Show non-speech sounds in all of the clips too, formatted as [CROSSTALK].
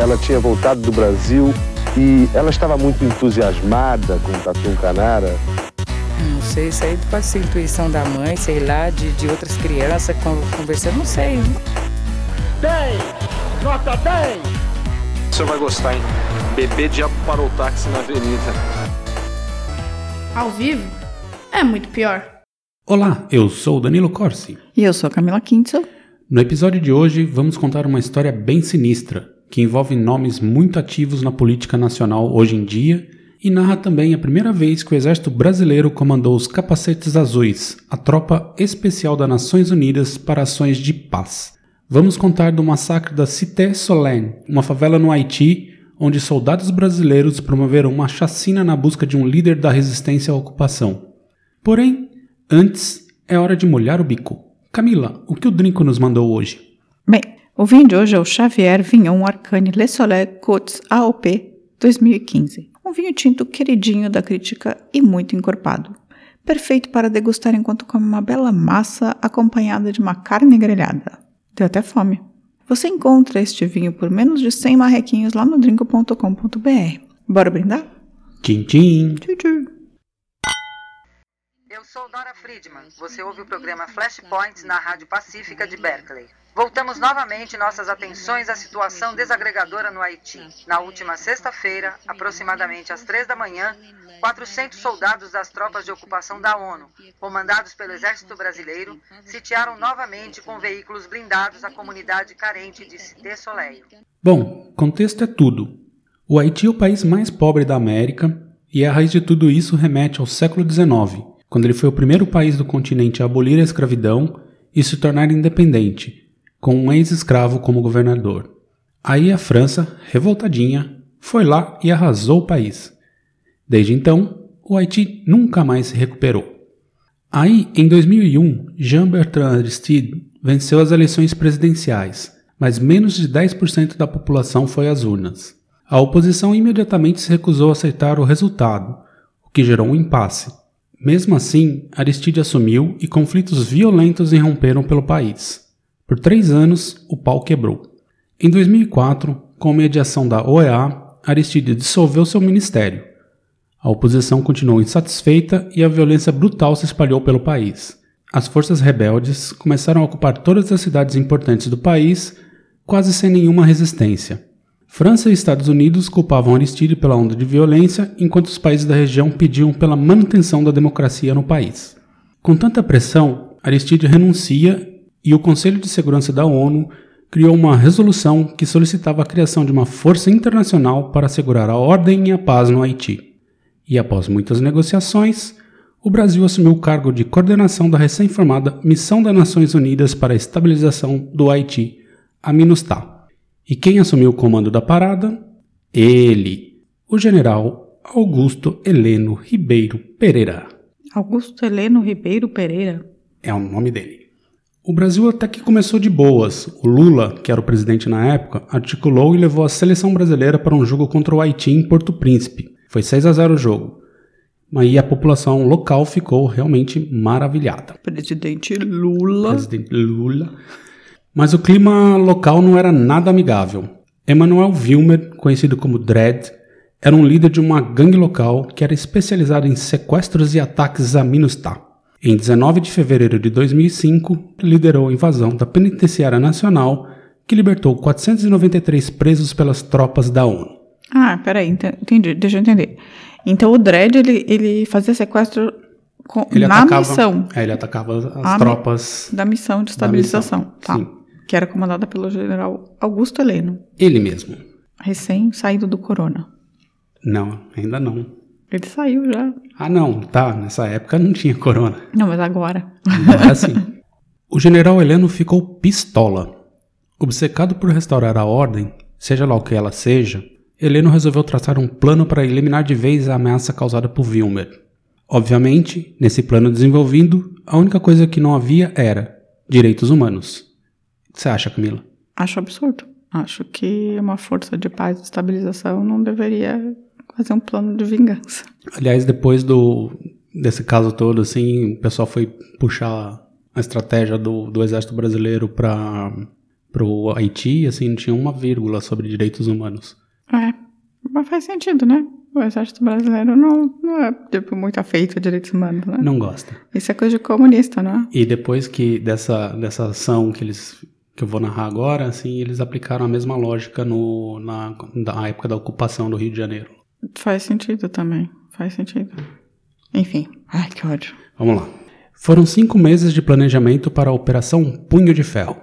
ela tinha voltado do Brasil e ela estava muito entusiasmada com o Tatu Canara. Não sei, isso aí pode ser intuição da mãe, sei lá, de, de outras crianças conversando, não sei. 10! Nota 10! O senhor vai gostar, hein? Bebê diabo parou o táxi na avenida. Ao vivo? É muito pior. Olá, eu sou o Danilo Corsi. E eu sou a Camila Kintzel. No episódio de hoje, vamos contar uma história bem sinistra, que envolve nomes muito ativos na política nacional hoje em dia e narra também a primeira vez que o exército brasileiro comandou os Capacetes Azuis, a tropa especial das Nações Unidas para ações de paz. Vamos contar do massacre da Cité Solène, uma favela no Haiti, onde soldados brasileiros promoveram uma chacina na busca de um líder da resistência à ocupação. Porém, antes é hora de molhar o bico. Camila, o que o Drinco nos mandou hoje? Bem, o vinho de hoje é o Xavier Vignon Arcane Le Soleil Côtes AOP 2015. Um vinho tinto queridinho da crítica e muito encorpado. Perfeito para degustar enquanto come uma bela massa acompanhada de uma carne grelhada. Deu até fome. Você encontra este vinho por menos de 100 marrequinhos lá no drinco.com.br. Bora brindar? Tchim, tchim. Tchim, tchim. Eu sou Dora Friedman. Você ouve o programa Flashpoints na Rádio Pacífica de Berkeley. Voltamos novamente nossas atenções à situação desagregadora no Haiti. Na última sexta-feira, aproximadamente às três da manhã, 400 soldados das tropas de ocupação da ONU, comandados pelo Exército Brasileiro, sitiaram novamente com veículos blindados a comunidade carente de Cité Soleil. Bom, contexto é tudo. O Haiti é o país mais pobre da América e a raiz de tudo isso remete ao século XIX, quando ele foi o primeiro país do continente a abolir a escravidão e se tornar independente, com um ex-escravo como governador. Aí a França, revoltadinha, foi lá e arrasou o país. Desde então, o Haiti nunca mais se recuperou. Aí, em 2001, Jean-Bertrand Aristide venceu as eleições presidenciais, mas menos de 10% da população foi às urnas. A oposição imediatamente se recusou a aceitar o resultado, o que gerou um impasse. Mesmo assim, Aristide assumiu e conflitos violentos irromperam pelo país. Por três anos, o pau quebrou. Em 2004, com mediação da OEA, Aristide dissolveu seu ministério. A oposição continuou insatisfeita e a violência brutal se espalhou pelo país. As forças rebeldes começaram a ocupar todas as cidades importantes do país, quase sem nenhuma resistência. França e Estados Unidos culpavam Aristide pela onda de violência, enquanto os países da região pediam pela manutenção da democracia no país. Com tanta pressão, Aristide renuncia e o Conselho de Segurança da ONU criou uma resolução que solicitava a criação de uma força internacional para assegurar a ordem e a paz no Haiti. E após muitas negociações, o Brasil assumiu o cargo de coordenação da recém-formada Missão das Nações Unidas para a Estabilização do Haiti, a MINUSTAH. E quem assumiu o comando da parada? Ele, o general Augusto Heleno Ribeiro Pereira. Augusto Heleno Ribeiro Pereira. É o nome dele. O Brasil até que começou de boas. O Lula, que era o presidente na época, articulou e levou a seleção brasileira para um jogo contra o Haiti em Porto Príncipe. Foi 6 a 0 o jogo. Aí a população local ficou realmente maravilhada. Presidente Lula. Presidente Lula. Mas o clima local não era nada amigável. Emmanuel Wilmer, conhecido como Dredd, era um líder de uma gangue local que era especializada em sequestros e ataques a Minustah. Em 19 de fevereiro de 2005, liderou a invasão da Penitenciária Nacional, que libertou 493 presos pelas tropas da ONU. Ah, peraí, entendi, deixa eu entender. Então o Dredd, ele, ele fazia sequestro com, Ele na atacava, missão É, ele atacava as Ah, tropas. da missão de estabilização, tá? sim. Que era comandada pelo general Augusto Heleno, Ele mesmo. recém saído do corona. Não, ainda não. Ele saiu já. Ah, não, tá. Nessa época não tinha corona. Não, mas agora. Agora sim. O general Heleno ficou pistola. Obcecado por restaurar a ordem, seja lá o que ela seja, Heleno resolveu traçar um plano para eliminar de vez a ameaça causada por Wilmer. Obviamente, nesse plano desenvolvido, a única coisa que não havia era direitos humanos. O que você acha, Camila? Acho absurdo. Acho que uma força de paz e estabilização não deveria fazer um plano de vingança. Aliás, depois do desse caso todo, assim, o pessoal foi puxar a estratégia do, do exército brasileiro para pro Haiti, assim, não tinha uma vírgula sobre direitos humanos. É, mas faz sentido, né? O exército brasileiro não, não é, tipo, muito afeito a direitos humanos, né? Não gosta. Isso é coisa de comunista, não é? E depois que dessa, dessa ação que eles que eu vou narrar agora, assim, eles aplicaram a mesma lógica no, na, na época da ocupação do Rio de Janeiro. Faz sentido também, faz sentido. Enfim, ai que ódio. Vamos lá. Foram cinco meses de planejamento para a Operação Punho de Ferro.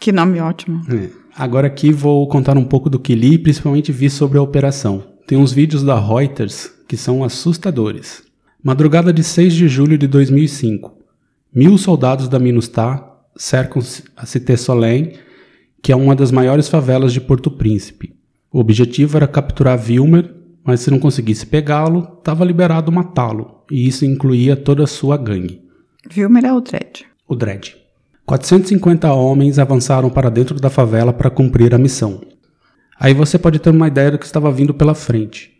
Que nome ótimo. É. Agora aqui vou contar um pouco do que li e principalmente vi sobre a operação. Tem uns vídeos da Reuters que são assustadores. Madrugada de 6 de julho de 2005. Mil soldados da MINUSTAH cercam a Cité Solém, que é uma das maiores favelas de Porto Príncipe. O objetivo era capturar Wilmer, mas se não conseguisse pegá-lo, estava liberado matá-lo, e isso incluía toda a sua gangue. Wilmer é o Dredd. O Dredd. 450 homens avançaram para dentro da favela para cumprir a missão. Aí você pode ter uma ideia do que estava vindo pela frente.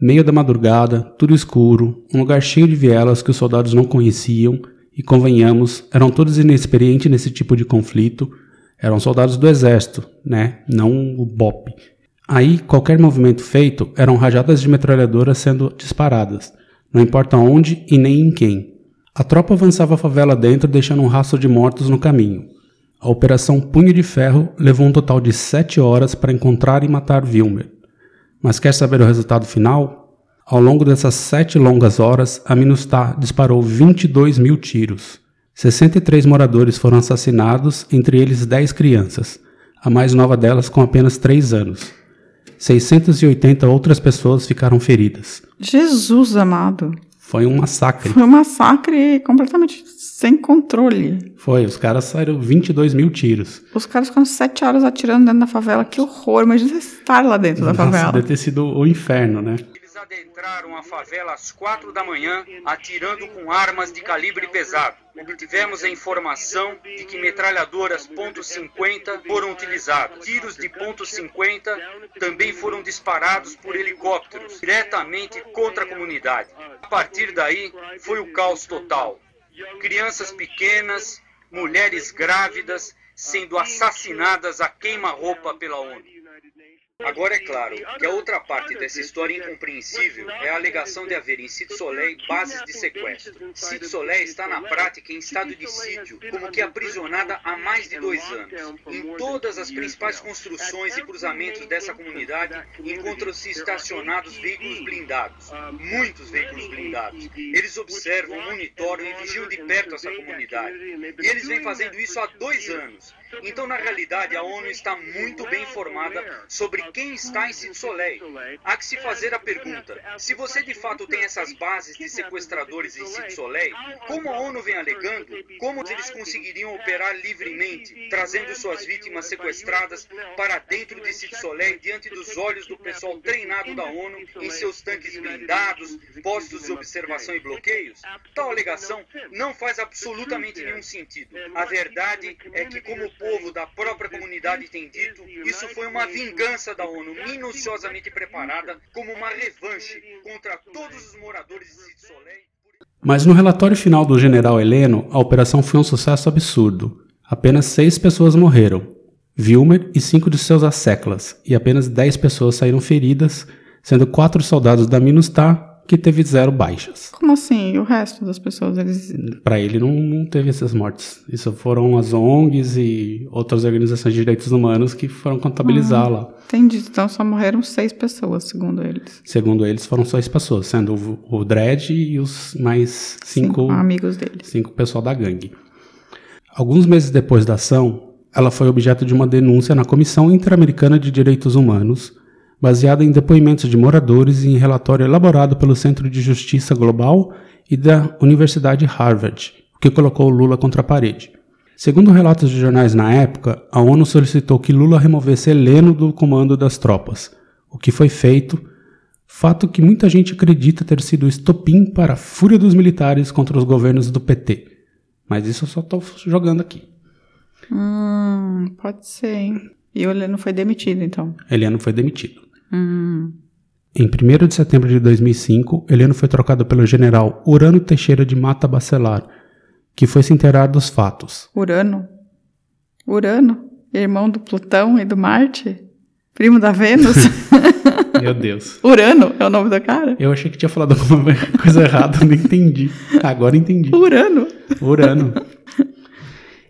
Meio da madrugada, tudo escuro, um lugar cheio de vielas que os soldados não conheciam, e convenhamos, eram todos inexperientes nesse tipo de conflito, eram soldados do exército, né? Não o BOP. Aí, qualquer movimento feito eram rajadas de metralhadoras sendo disparadas, não importa onde e nem em quem. A tropa avançava a favela dentro, deixando um rastro de mortos no caminho. A operação Punho de Ferro levou um total de sete horas para encontrar e matar Wilmer. Mas quer saber o resultado final? Ao longo dessas sete longas horas, a Minustah disparou 22 mil tiros. 63 moradores foram assassinados, entre eles 10 crianças, a mais nova delas com apenas 3 anos. 680 outras pessoas ficaram feridas. Jesus amado. Foi um massacre. Foi um massacre completamente sem controle. Foi, os caras saíram 22 mil tiros. Os caras ficaram sete horas atirando dentro da favela. Que horror, imagina estar lá dentro da Nossa, favela. deve ter sido o inferno, né? Adentraram a favela às quatro da manhã, atirando com armas de calibre pesado. Obtivemos a informação de que metralhadoras .50 foram utilizadas. Tiros de .50 também foram disparados por helicópteros diretamente contra a comunidade. A partir daí, foi o caos total. Crianças pequenas, mulheres grávidas sendo assassinadas a queima-roupa pela ONU. Agora é claro que a outra parte dessa história incompreensível é a alegação de haver em Cid Soleil bases de sequestro. Cid Soleil está na prática em estado de sítio, como que aprisionada há mais de dois anos. Em todas as principais construções e cruzamentos dessa comunidade encontram-se estacionados veículos blindados, muitos veículos blindados. Eles observam, monitoram e vigiam de perto essa comunidade. E eles vêm fazendo isso há dois anos. Então, na realidade, a ONU está muito bem informada sobre quem está em Soleil. Há que se fazer a pergunta: se você de fato tem essas bases de sequestradores em Soleil, como a ONU vem alegando, como eles conseguiriam operar livremente, trazendo suas vítimas sequestradas para dentro de Soleil diante dos olhos do pessoal treinado da ONU em seus tanques blindados, postos de observação e bloqueios? Tal alegação não faz absolutamente nenhum sentido. A verdade é que, como povo da própria comunidade tem dito, isso foi uma vingança da ONU minuciosamente preparada como uma revanche contra todos os moradores de Soleil. Mas no relatório final do general Heleno, a operação foi um sucesso absurdo. Apenas seis pessoas morreram, Wilmer e cinco de seus asseclas, e apenas dez pessoas saíram feridas, sendo quatro soldados da MINUSTAH que teve zero baixas. Como assim? E o resto das pessoas, eles... Para ele não, não teve essas mortes. Isso foram as ONGs e outras organizações de direitos humanos que foram contabilizar lá. Entendi. Então só morreram seis pessoas, segundo eles. Segundo eles, foram seis pessoas, sendo o, o Dredd e os mais cinco, Cinco amigos deles. cinco pessoal da gangue. Alguns meses depois da ação, ela foi objeto de uma denúncia na Comissão Interamericana de Direitos Humanos, baseada em depoimentos de moradores e em relatório elaborado pelo Centro de Justiça Global e da Universidade Harvard, o que colocou Lula contra a parede. Segundo relatos de jornais na época, a ONU solicitou que Lula removesse Heleno do comando das tropas, o que foi feito, fato que muita gente acredita ter sido o estopim para a fúria dos militares contra os governos do PT. Mas isso eu só estou jogando aqui. Hum, pode ser, hein? E o Heleno foi demitido, então. Heleno foi demitido. Hum. Em 1 de setembro de 2005, Heleno foi trocado pelo general Urano Teixeira de Mata Bacelar, que foi se inteirar dos fatos. Urano? Urano? Irmão do Plutão e do Marte? Primo da Vênus? [LAUGHS] Meu Deus. Urano é o nome do cara? Eu achei que tinha falado alguma [LAUGHS] coisa errada, não entendi. Agora entendi. Urano. Urano.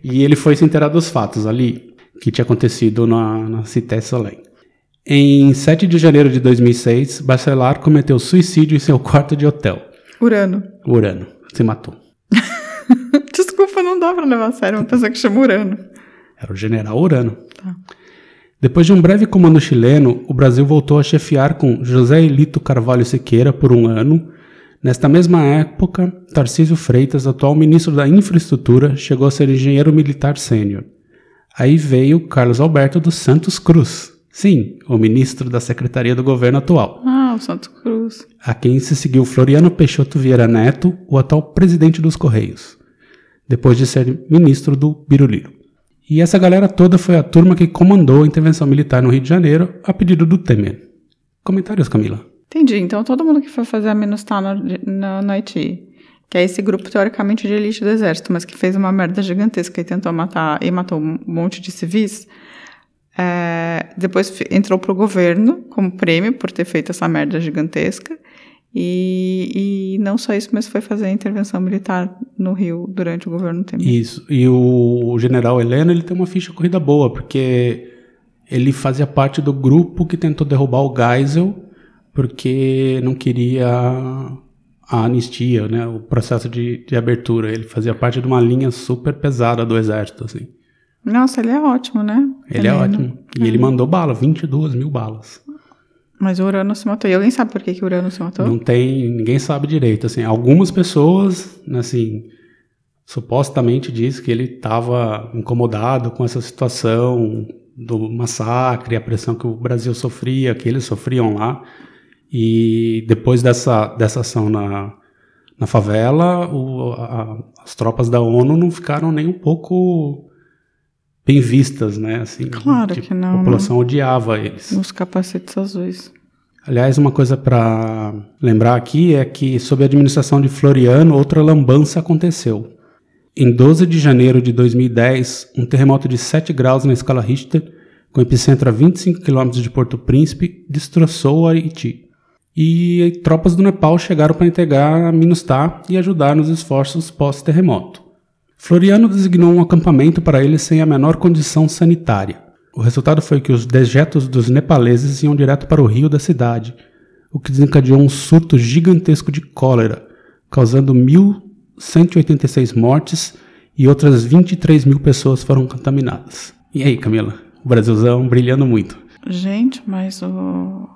E ele foi se inteirar dos fatos ali, que tinha acontecido na, na Cité Soleil. Em 7 de janeiro de 2006, Bacelar cometeu suicídio em seu quarto de hotel. Urano. Urano. Se matou. [LAUGHS] Desculpa, não dá pra levar a sério uma pessoa que chama Urano. Era o general Urano. Depois de um breve comando chileno, o Brasil voltou a chefiar com José Elito Carvalho Siqueira por um ano. Nesta mesma época, Tarcísio Freitas, atual ministro da Infraestrutura, chegou a ser engenheiro militar sênior. Aí veio Carlos Alberto dos Santos Cruz. Sim, o ministro da Secretaria do Governo atual. Ah, o Santos Cruz. A quem se seguiu Floriano Peixoto Vieira Neto, o atual presidente dos Correios, depois de ser ministro do Biruliro. E essa galera toda foi a turma que comandou a intervenção militar no Rio de Janeiro a pedido do Temer. Comentários, Camila? Entendi. Então todo mundo que foi fazer a MINUSTAH no, no, no Haiti, que é esse grupo teoricamente de elite do exército, mas que fez uma merda gigantesca e tentou matar e matou um monte de civis, é, depois entrou pro governo como prêmio por ter feito essa merda gigantesca. E, e não só isso, mas foi fazer a intervenção militar no Rio durante o governo Temer. Isso. E o general Heleno, ele tem uma ficha corrida boa, porque ele fazia parte do grupo que tentou derrubar o Geisel, porque não queria a anistia, né, o processo de, de abertura. Ele fazia parte de uma linha super pesada do exército, assim. Nossa, ele é ótimo, né? Ele é ótimo. E ele mandou bala, 22 mil balas. Mas o Urano se matou. E alguém sabe por que, que o Urano se matou? Não tem, ninguém sabe direito, assim, algumas pessoas, assim, supostamente diz que ele estava incomodado com essa situação do massacre, a pressão que o Brasil sofria, que eles sofriam lá, e depois dessa, dessa ação na, na favela, o- a- as tropas da ONU não ficaram nem um pouco bem vistas, né, assim, Claro que não, a população odiava eles. Nos capacetes azuis. Aliás, uma coisa para lembrar aqui é que, sob a administração de Floriano, outra lambança aconteceu. Em 12 de janeiro de 2010, um terremoto de 7 graus na escala Richter, com epicentro a 25 quilômetros de Porto Príncipe, destroçou o Haiti. E tropas do Nepal chegaram para integrar a MINUSTAH e ajudar nos esforços pós-terremoto. Floriano designou um acampamento para eles sem a menor condição sanitária. O resultado foi que os dejetos dos nepaleses iam direto para o rio da cidade, o que desencadeou um surto gigantesco de cólera, causando 1.186 mortes e outras 23 mil pessoas foram contaminadas. E aí, Camila? O Brasilzão brilhando muito. Gente, mas o.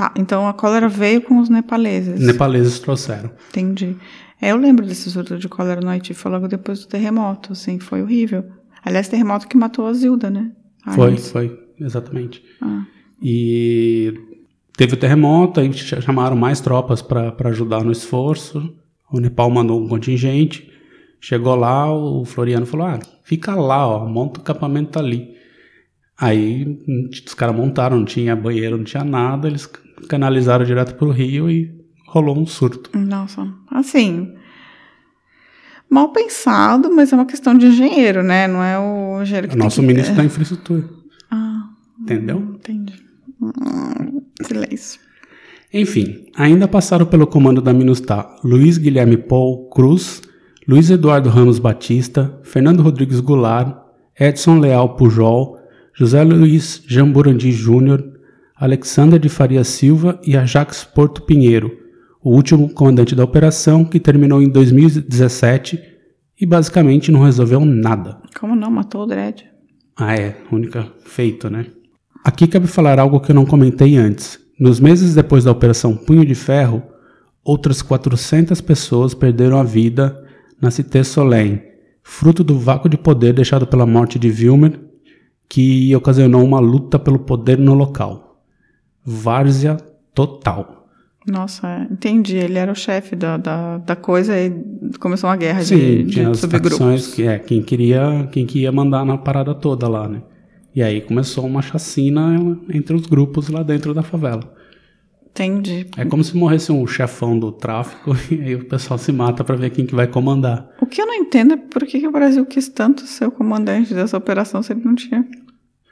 Tá, então a cólera veio com os nepaleses. Nepaleses trouxeram. Entendi. É, eu lembro desse surto de cólera no Haiti, foi logo depois do terremoto, assim, foi horrível. Aliás, terremoto que matou a Zilda, né? A Foi, Alice. foi, exatamente. Ah. E teve o terremoto, aí ch- chamaram mais tropas para ajudar no esforço. O Nepal mandou um contingente. Chegou lá, o Floriano falou: Ah, fica lá, ó, monta o acampamento ali. Aí os caras montaram, não tinha banheiro, não tinha nada, eles canalizaram direto pro rio e rolou um surto. Nossa, assim. Mal pensado, mas é uma questão de engenheiro, né? Não é o engenheiro que O nosso que... ministro da infraestrutura. Ah, Entendeu? entendi. Hum, silêncio. Enfim, ainda passaram pelo comando da MINUSTAH Luiz Guilherme Paul Cruz, Luiz Eduardo Ramos Batista, Fernando Rodrigues Goulart, Edson Leal Pujol, José Luiz Jamburandi Júnior, Alexander de Faria Silva e Ajax Porto Pinheiro, o último comandante da operação que terminou em 2017 e basicamente não resolveu nada. Como não? Matou o Dredd. Ah, é, única feito, né? Aqui cabe falar algo que eu não comentei antes. Nos meses depois da Operação Punho de Ferro, outras 400 pessoas perderam a vida na Cité Soleil, fruto do vácuo de poder deixado pela morte de Wilmer, que ocasionou uma luta pelo poder no local. Várzea total. Nossa, entendi. Ele era o chefe da, da, da coisa e começou uma guerra Sim, de, tinha de as subgrupos. facções que é quem queria, quem que ia mandar na parada toda lá, né? E aí começou uma chacina entre os grupos lá dentro da favela. Entendi. É como se morresse um chefão do tráfico [LAUGHS] e aí o pessoal se mata pra ver quem que vai comandar. O que eu não entendo é por que, que o Brasil quis tanto ser o comandante dessa operação se ele não tinha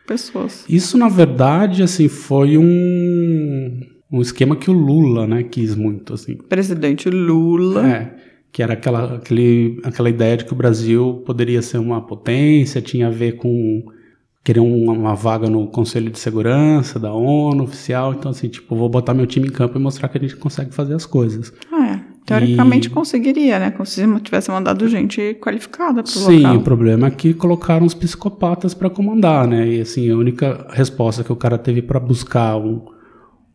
pessoas. Isso, na verdade, assim, foi um, um esquema que o Lula, né, quis muito, assim. Presidente Lula. É, que era aquela, aquele, aquela ideia de que o Brasil poderia ser uma potência, tinha a ver com querer uma, uma vaga no Conselho de Segurança da ONU oficial, então assim, tipo, vou botar meu time em campo e mostrar que a gente consegue fazer as coisas. Ah, é. Teoricamente E- conseguiria, né? Como se tivesse mandado gente qualificada pro Sim, local. o problema é que colocaram os psicopatas pra comandar, né? E assim, a única resposta que o cara teve pra buscar um,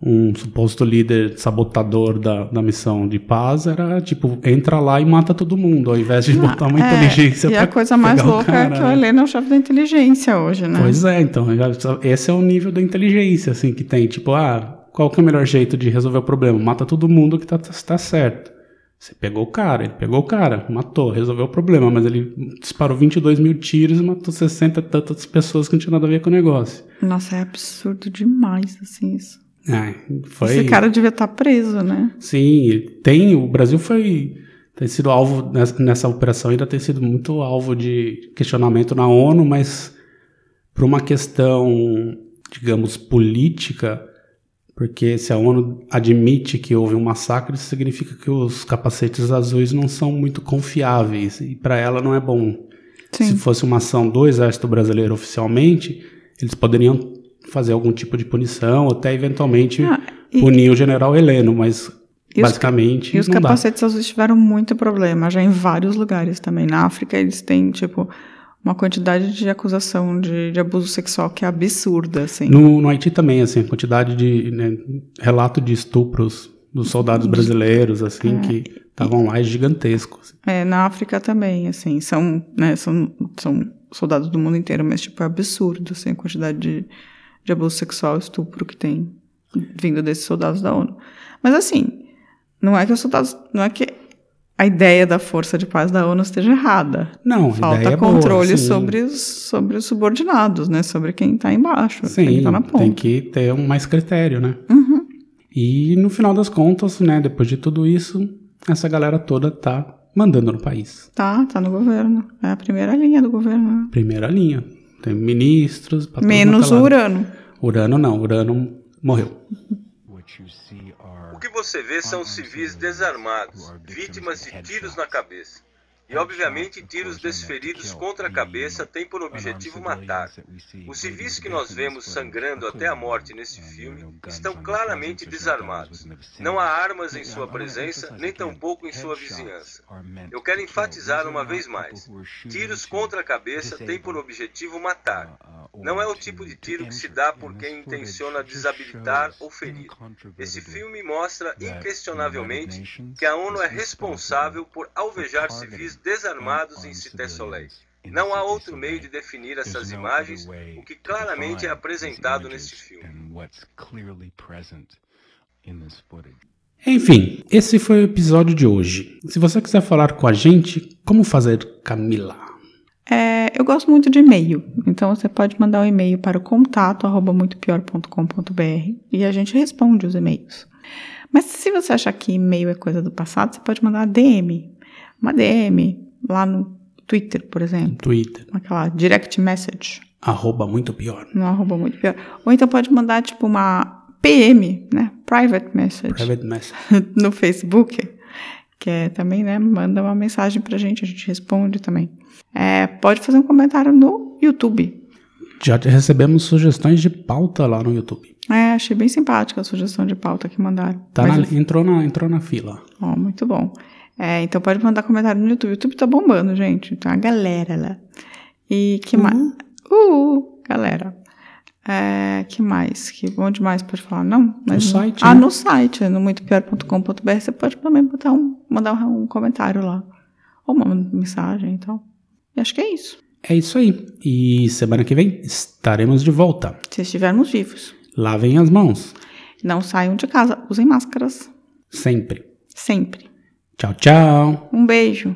um suposto líder sabotador da, da missão de paz era tipo, entra lá e mata todo mundo, ao invés de botar uma É, inteligência E a coisa mais o louca cara, é que o né? Helena é o chefe da inteligência hoje, né? Pois é, então, esse é o nível da inteligência, assim, que tem. Tipo, ah, qual que é o melhor jeito de resolver o problema? Mata todo mundo que tá, tá certo. Você pegou o cara, ele pegou o cara, matou, resolveu o problema, mas ele disparou 22 mil tiros e matou 60 e tantas pessoas que não tinha nada a ver com o negócio. Nossa, é absurdo demais, assim, isso. É, foi... Esse cara devia estar preso, né? Sim, tem. O Brasil foi. Tem sido alvo nessa, nessa operação, ainda tem sido muito alvo de questionamento na ONU, mas por uma questão, digamos, política, porque se a ONU admite que houve um massacre, isso significa que os capacetes azuis não são muito confiáveis, e para ela não é bom. Se Sim. fosse uma ação do Exército Brasileiro oficialmente, eles poderiam fazer algum tipo de punição, até eventualmente Ah, e- punir o general Heleno, mas E os basicamente E os não dá. capacetes azuis tiveram muito problema, já em vários lugares também. Na África, eles têm, tipo, uma quantidade de acusação de, de abuso sexual que é absurda, assim. No, no Haiti também, assim, a quantidade de né, relato de estupros dos soldados brasileiros, assim, que estavam lá é gigantesco. assim. É, na África também, assim, são, né, são, são soldados do mundo inteiro, mas, tipo, é absurdo, assim, a quantidade de, de abuso sexual, estupro que tem vindo desses soldados da ONU. Mas, assim, não é que os soldados, não é que a ideia da força de paz da ONU esteja errada. Não, Falta é boa, controle sim. sobre, os, sobre os subordinados, né? Sobre quem tá embaixo, quem Sim, tá na ponta. tem que ter um mais critério, né? Uhum. E no final das contas, né, depois de tudo isso, essa galera toda tá mandando no país. Tá, tá no governo. É a primeira linha do governo. né? Primeira linha. Tem ministros. tudo Menos é o. Urano. Urano não, Urano morreu. [LAUGHS] O que você vê são civis desarmados, vítimas de tiros na cabeça. E, obviamente, tiros desferidos contra a cabeça têm por objetivo matar. Os civis que nós vemos sangrando até a morte nesse filme estão claramente desarmados. Não há armas em sua presença, nem tampouco em sua vizinhança. Eu quero enfatizar uma vez mais: tiros contra a cabeça têm por objetivo matar. Não é o tipo de tiro que se dá por quem intenciona desabilitar ou ferir. Esse filme mostra inquestionavelmente que a ONU é responsável por alvejar civis desarmados em Cité Soleil. Não há outro meio de definir essas imagens, o que claramente é apresentado nesse filme. Enfim, esse foi o episódio de hoje. Se você quiser falar com a gente, como fazer, Camila? É, eu gosto muito de e-mail, então você pode mandar um e-mail para o contato arroba muitopior.com.br e a gente responde os e-mails. Mas se você achar que e-mail é coisa do passado, você pode mandar DM. Uma DM lá no Twitter, por exemplo. Twitter, Aquela direct message. arroba muito pior. No arroba muito pior. Ou então pode mandar tipo uma PM, né? Private message. Private message. [LAUGHS] no Facebook. Que é também, né? Manda uma mensagem pra gente, a gente responde também. É, pode fazer um comentário no YouTube. Já recebemos sugestões de pauta lá no YouTube. É, achei bem simpática a sugestão de pauta que mandaram. Tá na- entrou, na, entrou na fila. Ó, muito bom. É, então pode mandar comentário no YouTube. O YouTube tá bombando, gente. Tem uma galera lá. E que mais? Uh, galera. É, que mais? Que onde mais pode falar? Não? Mas No site, Ah, né? no site, no muitopior.com.br. Você pode também botar um, mandar um, comentário lá. Ou uma mensagem e tal. E acho que é isso. É isso aí. E semana que vem estaremos de volta. Se estivermos vivos. Lavem as mãos. Não saiam de casa. Usem máscaras. Sempre. Sempre. Tchau, tchau. Um beijo.